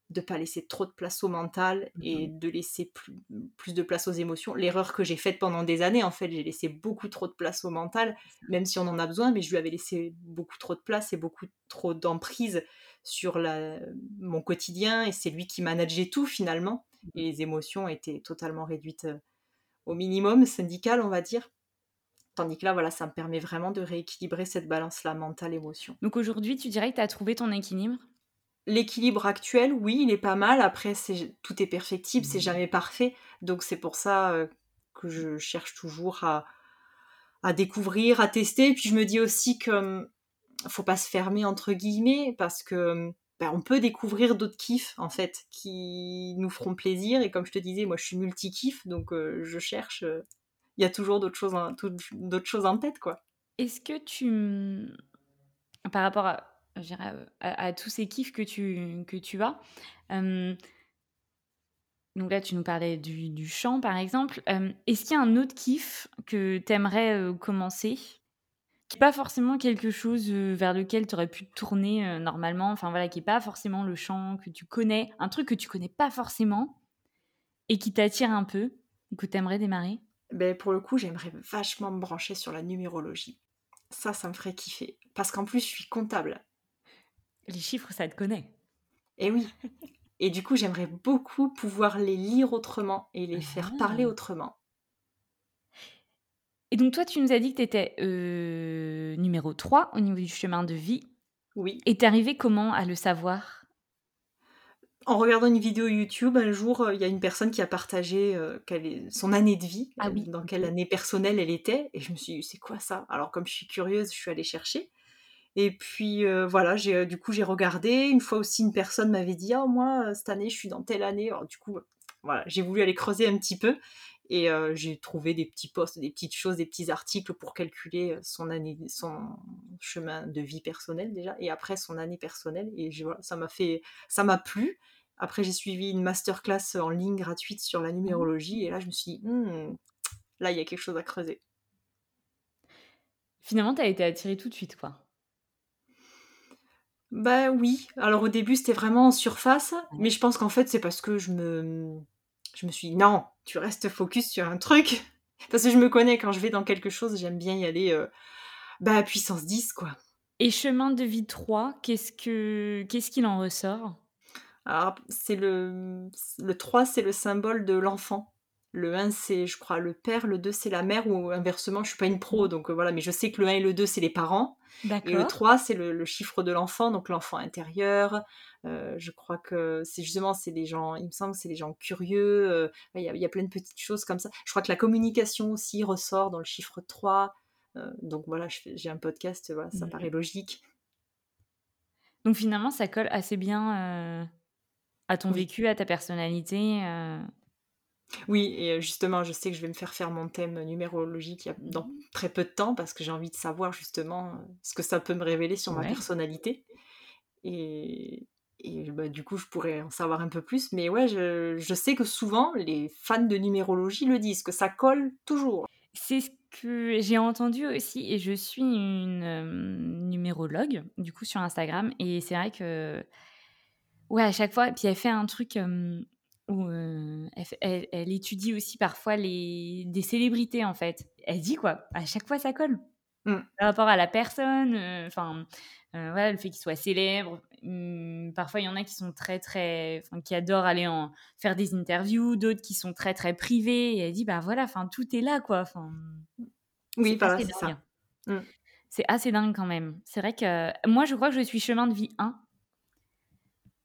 de pas laisser trop de place au mental et mmh de laisser plus, plus de place aux émotions. L'erreur que j'ai faite pendant des années, en fait, j'ai laissé beaucoup trop de place au mental, même si on en a besoin, mais je lui avais laissé beaucoup trop de place et beaucoup trop d'emprise sur la, mon quotidien et c'est lui qui manageait tout finalement. Mmh et les émotions étaient totalement réduites euh, au minimum syndical, on va dire. Tandis que là, voilà, ça me permet vraiment de rééquilibrer cette balance-là, mental-émotion. Donc aujourd'hui, tu dirais que tu as trouvé ton équilibre? L'équilibre actuel, oui, il est pas mal. Après, tout est perfectible, c'est mmh. jamais parfait. Donc c'est pour ça euh, que je cherche toujours à, découvrir, à tester. Et puis je me dis aussi que hum, faut pas se fermer entre guillemets parce que bah, on peut découvrir d'autres kiffs en fait qui nous feront plaisir et comme je te disais moi je suis multi kiff donc je cherche il y a toujours d'autres choses en, d'autres choses en tête quoi est-ce que tu par rapport à, à, tous ces kiffs que tu que tu as donc là, tu nous parlais du, chant, par exemple. Est-ce qu'il y a un autre kiff que tu aimerais commencer? Qui n'est pas forcément quelque chose vers lequel tu aurais pu te tourner normalement, enfin voilà, qui n'est pas forcément le chant que tu connais, un truc que tu connais pas forcément et qui t'attire un peu, que tu aimerais démarrer? Ben, Pour le coup, j'aimerais vachement me brancher sur la numérologie. Ça, ça me ferait kiffer. Parce qu'en plus, je suis comptable. Les chiffres, ça te connaît. Eh oui. Et du coup, j'aimerais beaucoup pouvoir les lire autrement et les faire parler ah. autrement. Et donc toi, tu nous as dit que tu étais euh, numéro 3 au niveau du chemin de vie. Oui. Et t'es arrivé comment à le savoir? En regardant une vidéo YouTube, un jour, euh, il y a une personne qui a partagé euh, son année de vie, ah oui. dans quelle année personnelle elle était. Et je me suis dit, c'est quoi ça? Alors comme je suis curieuse, je suis allée chercher. Et puis voilà, j'ai du coup j'ai regardé. Une fois aussi une personne m'avait dit ah moi cette année je suis dans telle année. Alors du coup voilà, j'ai voulu aller creuser un petit peu et j'ai trouvé des petits posts, des petites choses, des petits articles pour calculer son année, son chemin de vie personnel déjà et après son année personnelle et voilà, ça m'a fait, ça m'a plu. Après j'ai suivi une masterclass en ligne gratuite sur la mmh numérologie et là je me suis dit «Hmm, là il y a quelque chose à creuser. Finalement, tu as été attirée tout de suite, quoi. Bah oui. Alors au début, c'était vraiment en surface, mais je pense qu'en fait, c'est parce que je me je me suis dit: «Non, tu restes focus sur un truc». Parce que je me connais, quand je vais dans quelque chose, j'aime bien y aller, euh, bah, à puissance 10, quoi. Et chemin de vie 3, qu'est-ce que qu'est-ce qu'il en ressort? Alors, c'est le le 3, c'est le symbole de l'enfant. Le 1, c'est, je crois, le père, le 2, c'est la mère, ou inversement, je suis pas une pro, donc euh, voilà, mais je sais que le 1 et le 2, c'est les parents. Et le 3, c'est le, chiffre de l'enfant, donc l'enfant intérieur. Euh, je crois que c'est justement, c'est des gens, il me semble, c'est des gens curieux. Euh, il y, a plein de petites choses comme ça. Je crois que la communication aussi ressort dans le chiffre 3. donc voilà, j'ai un podcast, voilà, ça mmh. paraît logique. Donc finalement, ça colle assez bien à ton vécu, à ta personnalité. Oui, et justement, je sais que je vais me faire faire mon thème numérologique dans très peu de temps parce que j'ai envie de savoir justement ce que ça peut me révéler sur ma personnalité. Et, bah, du coup, je pourrais en savoir un peu plus. Mais ouais, je, sais que souvent, les fans de numérologie le disent, que ça colle toujours. C'est ce que j'ai entendu aussi, et je suis une numérologue, du coup, sur Instagram. Et c'est vrai que, ouais, à chaque fois, puis elle fait un truc où elle, étudie aussi parfois les, des célébrités en fait. Elle dit quoi? À chaque fois ça colle. Mmh. Par rapport à la personne, enfin voilà, le fait qu'il soit célèbre. Mmh, parfois il y en a qui sont très très, qui adorent aller en faire des interviews, d'autres qui sont très très privés. Et elle dit bah voilà, enfin tout est là quoi. Enfin. Oui, c'est ça. Mmh. C'est assez dingue quand même. C'est vrai que moi je crois que je suis chemin de vie 1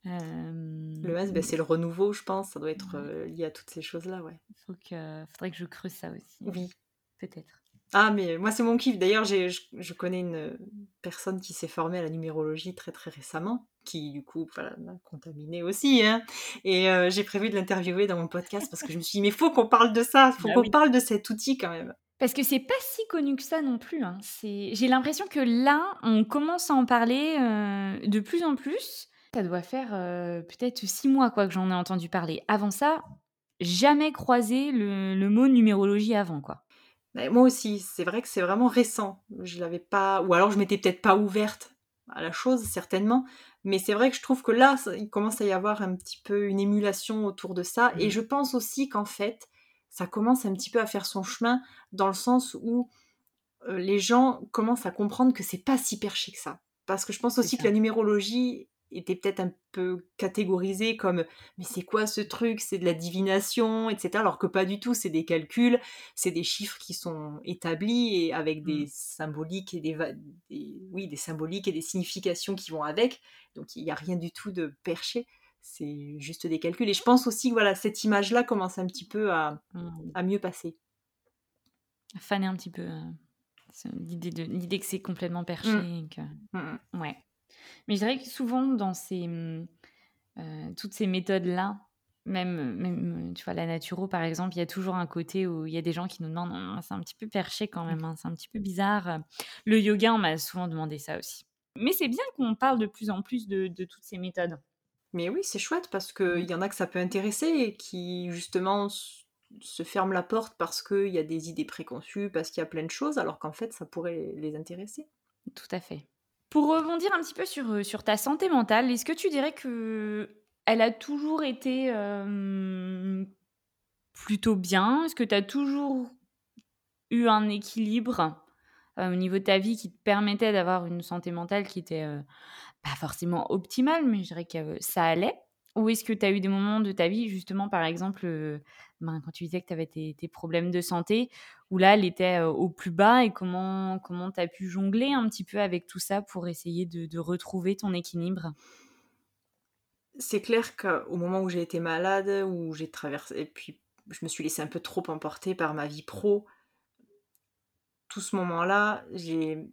le S, bah, c'est le renouveau, je pense. Ça doit être lié à toutes ces choses-là, ouais. Faut que... faudrait que je creuse ça aussi. Oui. Peut-être. Ah, mais moi, c'est mon kiff. D'ailleurs, je, je, connais une personne qui s'est formée à la numérologie très, très récemment, qui, du coup, voilà, m'a contaminé aussi. Hein. Et j'ai prévu de l'interviewer dans mon podcast parce que je me suis dit, mais faut qu'on parle de ça, faut bah qu'on parle de cet outil quand même. Parce que c'est pas si connu que ça non plus. Hein. J'ai l'impression que là, on commence à en parler de plus en plus ça doit faire peut-être six mois quoi que j'en ai entendu parler. Avant ça, jamais croisé le, mot numérologie avant quoi. Moi aussi, c'est vrai que c'est vraiment récent. Je l'avais pas, ou alors je m'étais peut-être pas ouverte à la chose certainement, mais c'est vrai que je trouve que là, il commence à y avoir un petit peu une émulation autour de ça, et mmh. je pense aussi qu'en fait, ça commence un petit peu à faire son chemin dans le sens où les gens commencent à comprendre que c'est pas si perché que ça. Parce que je pense aussi que la numérologie était peut-être un peu catégorisé comme mais c'est quoi ce truc? C'est de la divination etc alors que pas du tout c'est des calculs c'est des chiffres qui sont établis et avec des mmh. symboliques et des, oui des symboliques et des significations qui vont avec donc il n'y a rien du tout de perché c'est juste des calculs et je pense aussi que voilà cette image là commence un petit peu à, mmh. à mieux passer faner un petit peu euh, l'idée de l'idée que c'est complètement perché Mmh. que Mmh mh. ouais. Mais je dirais que souvent dans ces, mmh, heu, toutes ces méthodes-là, même même, tu vois, la naturo, par exemple, il y a toujours un côté où il y a des gens qui nous demandent: «Mmh, c'est un petit peu perché quand Mmh. même, hein, c'est un petit peu bizarre». Le yoga, on m'a souvent demandé ça aussi. Mais c'est bien qu'on parle de plus en plus de de toutes ces méthodes. Mais oui, c'est chouette parce Mmh. qu'il y en a que ça peut intéresser et qui justement se ferment la porte parce qu'il y a des idées préconçues, parce qu'il y a plein de choses, alors qu'en fait ça pourrait les intéresser. Tout à fait. Pour rebondir un petit peu sur, heu, sur ta santé mentale, est-ce que tu dirais qu'elle a toujours été, hem, plutôt bien? Est-ce que tu as toujours eu un équilibre, heu, au niveau de ta vie qui te permettait d'avoir une santé mentale qui était, pas forcément optimale, mais je dirais que ça allait? Ou est-ce que tu as eu des moments de ta vie justement, par exemple, heu, ben, quand tu disais que tu avais tes problèmes de santé, où là, elle était, heu, au plus bas et comment comment tu as pu jongler un petit peu avec tout ça pour essayer de de retrouver ton équilibre? C'est clair qu'au moment où j'ai été malade, où j'ai traversé et puis je me suis laissée un peu trop emporter par ma vie pro tout ce moment-là, j'ai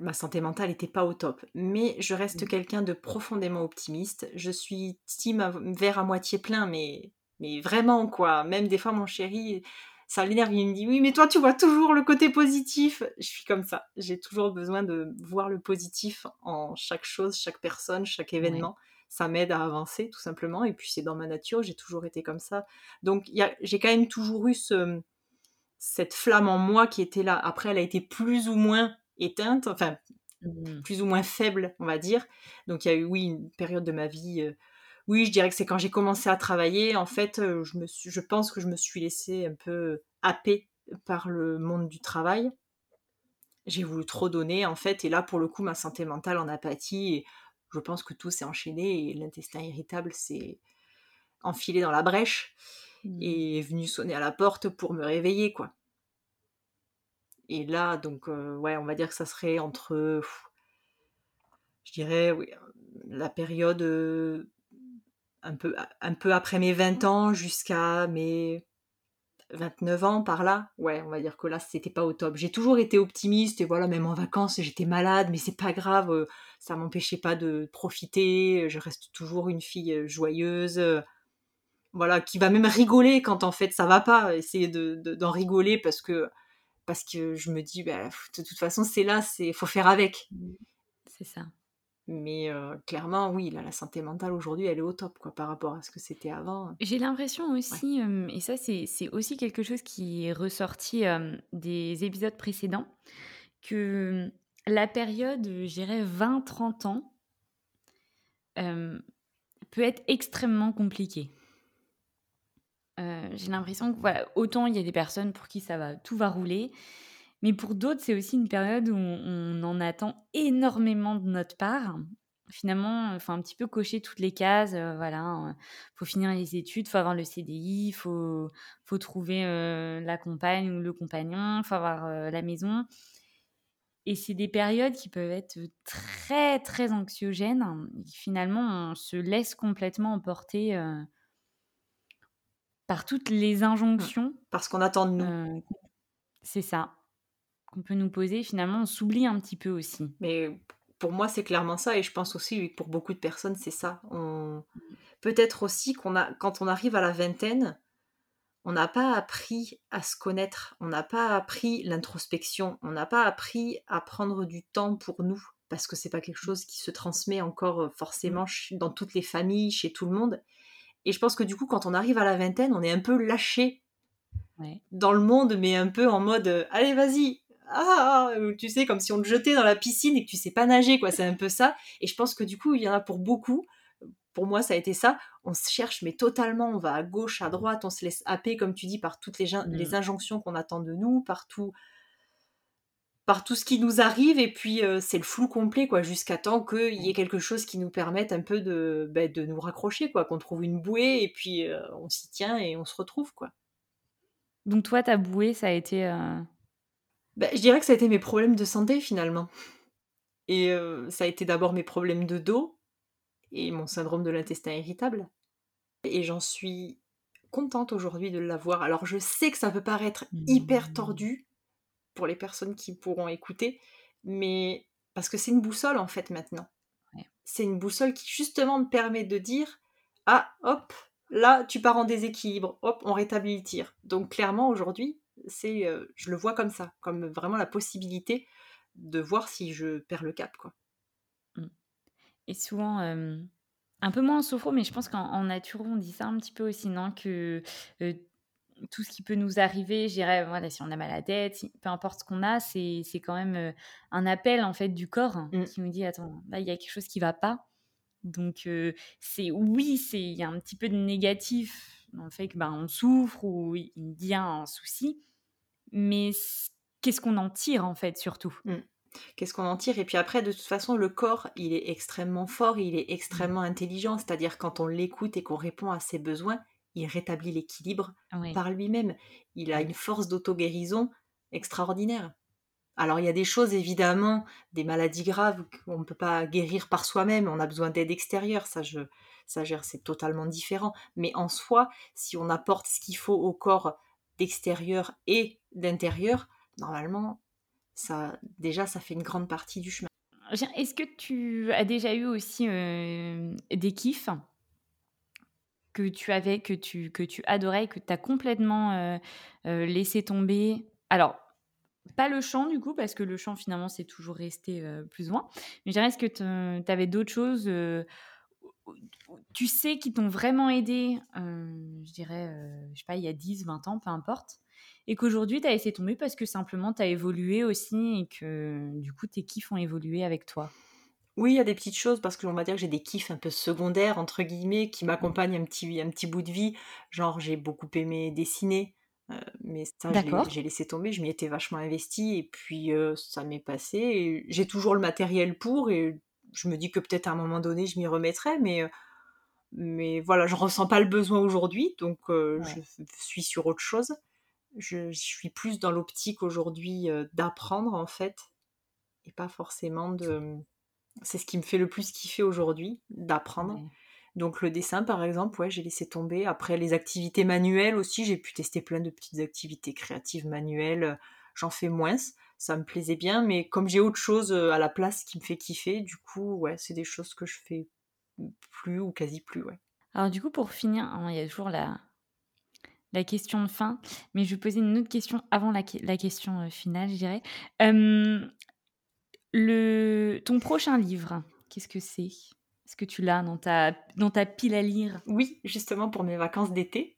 ma santé mentale était pas au top. Mais je reste Mmh. quelqu'un de profondément optimiste. Je suis team verre à moitié plein, mais mais vraiment quoi. Même des fois mon chéri, ça l'énerve, il me dit: «Oui, mais toi tu vois toujours le côté positif». Je suis comme ça. J'ai toujours besoin de voir le positif en chaque chose, chaque personne, chaque événement. Ça m'aide à avancer tout simplement et puis c'est dans ma nature, j'ai toujours été comme ça. Donc il y a j'ai quand même toujours eu ce cette flamme en moi qui était là. Après, elle a été plus ou moins éteinte, enfin, Mmh. plus ou moins faible, on va dire. Donc il y a eu, oui, une période de ma vie, heu, oui, je dirais que c'est quand j'ai commencé à travailler, en fait, heu, je me suis je pense que je me suis laissée un peu happer par le monde du travail. J'ai voulu trop donner, en fait, et là, pour le coup, ma santé mentale en a pâti et je pense que tout s'est enchaîné et l'intestin irritable s'est enfilé dans la brèche Mmh. et est venu sonner à la porte pour me réveiller, quoi. Et là, donc, ouais, on va dire que ça serait entre, je dirais, oui, la période, un peu un peu après mes 20 ans jusqu'à mes 29 ans, par là. Ouais, on va dire que là, c'était pas au top. J'ai toujours été optimiste et voilà, même en vacances, j'étais malade, mais c'est pas grave, heu, ça m'empêchait pas de profiter, je reste toujours une fille, joyeuse, voilà, qui va même rigoler quand, en fait, ça va pas, essayer de de d'en rigoler parce que parce que je me dis: «Bah, de toute façon, c'est là, c'est faut faire avec». Mmh. C'est ça. Mais heu, clairement, oui, là, la santé mentale aujourd'hui, elle est au top, quoi, par rapport à ce que c'était avant, J'ai l'impression ouais. aussi, et ça c'est aussi quelque chose qui est ressorti, des épisodes précédents, que, la période, je dirais 20-30 ans peut être extrêmement compliquée. Heu, j'ai l'impression que, voilà, autant il y a des personnes pour qui ça va tout va rouler, mais pour d'autres, c'est aussi une période où on en attend énormément de notre part. Finalement, il faut un petit peu cocher toutes les cases, heu, voilà, heu, faut finir les études, faut avoir le CDI, faut faut trouver, heu, la compagne ou le compagnon, faut avoir, heu, la maison et c'est des périodes qui peuvent être, très, très anxiogènes finalement, on se laisse complètement emporter, par toutes les injonctions, Parce qu'on attend de nous. qu'on c'est ça, qu'on peut nous poser. Finalement, on s'oublie un petit peu aussi. Mais pour moi, c'est clairement ça et je pense aussi, que pour beaucoup de personnes, c'est ça. On Mmh. peut-être aussi qu'on a quand on arrive à la vingtaine, on n'a pas appris à se connaître, on n'a pas appris l'introspection, on n'a pas appris à prendre du temps pour nous, parce que c'est pas quelque chose qui se transmet encore, heu, Mmh. forcément ch dans toutes les familles, chez tout le monde et je pense que du coup, quand on arrive à la vingtaine, on est un peu Ouais. dans le monde, mais un peu en mode, heu: «Allez vas-y! Ah, ah, ah!» tu sais, comme si on te jetait dans la piscine et que tu sais pas nager, quoi, c'est un peu ça et je pense que du coup, il y en a pour beaucoup, pour moi, ça a été ça, on se cherche mais totalement, on va à gauche, à droite, on se laisse happer, comme tu dis, par toutes les Mmh. les injonctions qu'on attend de nous, par tout par tout ce qui nous arrive et puis, heu, c'est le flou complet, quoi, jusqu'à temps qu'il y ait quelque chose qui nous permette un peu de, beh, de nous raccrocher, quoi, qu'on trouve une bouée et puis, heu, on s'y tient et on se retrouve, quoi. Donc toi, ta bouée, ça a été, heu Bah, je dirais que ça a été mes problèmes de santé, finalement et ça a été d'abord mes problèmes de dos et mon syndrome de l'intestin irritable et j'en suis contente aujourd'hui de l'avoir. Alors je sais que ça peut paraître hyper Mmh. tordu pour les personnes qui pourront écouter, mais parce que c'est une boussole en fait maintenant. C'est une boussole qui justement me permet de dire ah hop là tu pars en déséquilibre, hop on rétablit le tir. Donc clairement aujourd'hui c'est euh, je le vois comme ça, comme vraiment la possibilité de voir si je perds le cap quoi. Mmh. Et souvent un peu moins en sophro, mais je pense qu'en nature on dit ça un petit peu aussi, non? Que tout ce qui peut nous arriver, je dirais, voilà, si on a mal à la tête, peu importe ce qu'on a, c'est quand même euh, un appel en fait du corps mmh. qui nous dit attends, là il y a quelque chose qui va pas. Donc euh, c'est oui, c'est il y a un petit peu de négatif dans le fait que ben on souffre ou il y a un souci, mais qu'est-ce qu'on en tire en fait surtout? Mmh. Qu'est-ce qu'on en tire? Et puis après, de toute façon, le corps, il est extrêmement fort, il est extrêmement intelligent. C'est-à-dire quand on l'écoute et qu'on répond à ses besoins, il rétablit l'équilibre par lui-même. Il a une force d'auto-guérison extraordinaire. Alors il y a des choses évidemment, des maladies graves qu'on ne peut pas guérir par soi-même, on a besoin d'aide extérieure, ça je ça gère, c'est totalement différent. Mais en soi, si on apporte ce qu'il faut au corps d'extérieur et d'intérieur, normalement, ça déjà ça fait une grande partie du chemin. Est-ce que tu as déjà eu aussi euh, des kiffs? Que tu avais, que tu, que tu adorais, que tu as complètement euh, euh, laissé tomber? Alors, pas le chant du coup, parce que le chant finalement c'est toujours resté euh, plus loin. Mais je dirais, est-ce que tu avais d'autres choses, tu sais, qui t'ont vraiment aidé, je dirais, je sais pas, il y a 10, 20 ans, peu importe, et qu'aujourd'hui tu as laissé tomber parce que simplement tu as évolué aussi et que du coup tes kiffs ont évolué avec toi? Oui, il y a des petites choses parce qu'on va dire que j'ai des kiffs un peu secondaires, entre guillemets, qui m'accompagnent un petit, un petit bout de vie. Genre, j'ai beaucoup aimé dessiner, euh, mais ça, j'ai laissé tomber, je m'y étais vachement investie, et puis euh, ça m'est passé. J'ai toujours le matériel pour, et je me dis que peut-être à un moment donné, je m'y remettrai, mais, euh, mais voilà, je ressens pas le besoin aujourd'hui, donc je suis sur autre chose. Je, je suis plus dans l'optique aujourd'hui d'apprendre, en fait, et pas forcément de c'est ce qui me fait le plus kiffer aujourd'hui, d'apprendre. Donc le dessin, par exemple, ouais, j'ai laissé tomber. Après, les activités manuelles aussi, j'ai pu tester plein de petites activités créatives manuelles. J'en fais moins, ça me plaisait bien, mais comme j'ai autre chose euh, à la place qui me fait kiffer, du coup, ouais, c'est des choses que je fais plus ou quasi plus, ouais. Alors du coup, pour finir, hein, il y a toujours la, la question de fin, mais je vais poser une autre question avant la, question euh, finale, je dirais. Le, ton prochain livre, qu'est-ce que c'est? Est-ce que tu l'as dans ta, dans ta pile à lire? Oui, justement pour mes vacances d'été.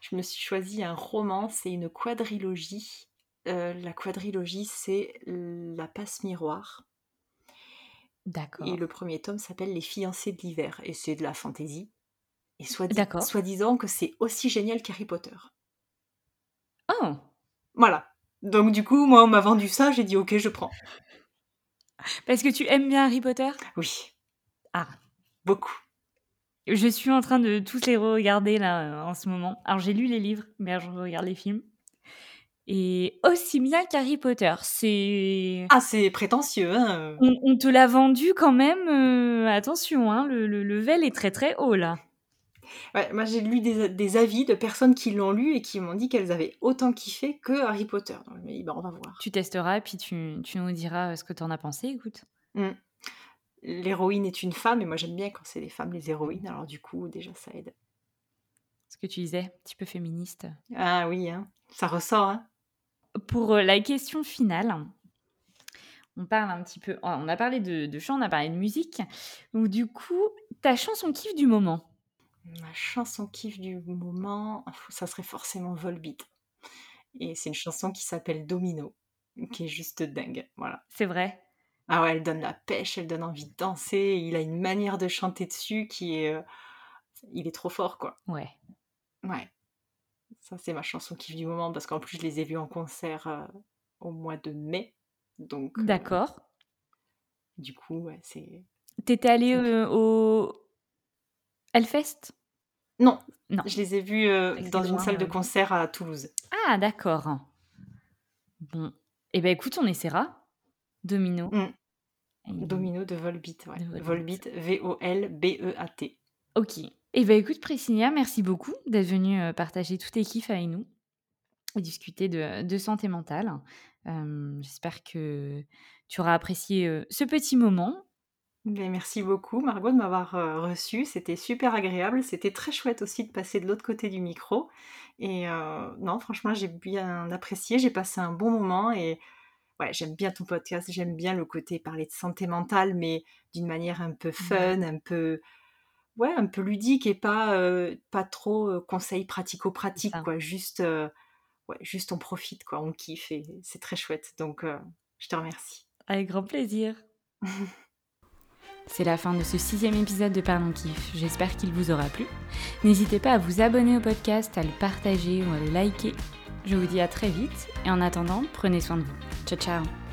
Je me suis choisi un roman, c'est une quadrilogie. Euh, la quadrilogie, c'est La passe miroir. D'accord. Et le premier tome s'appelle Les fiancés de l'hiver, et c'est de la fantaisie. Et soit, soit disant que c'est aussi génial qu'Harry Potter. Oh Voilà. Donc du coup, moi, on m'a vendu ça, j'ai dit ok, je prends. Parce que tu aimes bien Harry Potter? Oui. Ah. Beaucoup. Je suis en train de tous les regarder là en ce moment. Alors j'ai lu les livres, mais je regarde les films. Et aussi bien qu'Harry Potter, c'est... Ah, c'est prétentieux, hein on, te l'a vendu quand même, euh, attention, hein, le, le level est très très haut là moi j'ai lu des, avis de personnes qui l'ont lu et qui m'ont dit qu'elles avaient autant kiffé que Harry Potter. Donc je bah, on va voir. Tu testeras et puis tu, nous diras euh, ce que tu en as pensé, écoute. Mmh. L'héroïne est une femme et moi j'aime bien quand c'est les femmes les héroïnes, alors du coup déjà ça aide. Ce que tu disais, un petit peu féministe. Ah oui, hein. ça ressort. Hein. Pour euh, la question finale, on parle un petit peu, on a parlé de, de chant, on a parlé de musique. Donc du coup, ta chanson kiff du moment Ma chanson kiff du moment, ça serait forcément Volbeat. Et c'est une chanson qui s'appelle Domino, qui est juste dingue. Voilà. C'est vrai. Ah ouais, elle donne la pêche, elle donne envie de danser. Il a une manière de chanter dessus qui est. Euh, il est trop fort, quoi. Ouais. Ouais. Ça, c'est ma chanson kiff du moment parce qu'en plus, je les ai vus en concert euh, au mois de mai. Donc. Euh, D'accord. Du coup, ouais, c'est. T'étais allé au Hellfest? Non. Non. Je les ai vus euh, dans une salle de euh. concert à Toulouse. Ah, d'accord. Bon. Eh ben écoute, on essaiera. Domino. Mm. Domino de Volbeat, ouais. Volbeat, V-O-L-B-E-A-T. Ok. Eh ben écoute, Priscilla, merci beaucoup d'être venue euh, partager tous tes kiffs avec nous et discuter de, de santé mentale. J'espère que tu auras apprécié ce petit moment. Ben, merci beaucoup Margot de m'avoir reçu, c'était super agréable, c'était très chouette aussi de passer de l'autre côté du micro. Et non franchement j'ai bien apprécié, j'ai passé un bon moment et ouais, j'aime bien ton podcast, j'aime bien le côté parler de santé mentale mais d'une manière un peu fun, un peu ouais, un peu ludique et pas pas trop conseils pratico-pratiques quoi, juste ouais, juste on profite quoi, on kiffe et c'est très chouette. Donc je te remercie. Avec grand plaisir. C'est la fin de ce sixième épisode de Pardon Kiff. J'espère qu'il vous aura plu. N'hésitez pas à vous abonner au podcast, à le partager ou à le liker. Je vous dis à très vite et en attendant, prenez soin de vous. Ciao ciao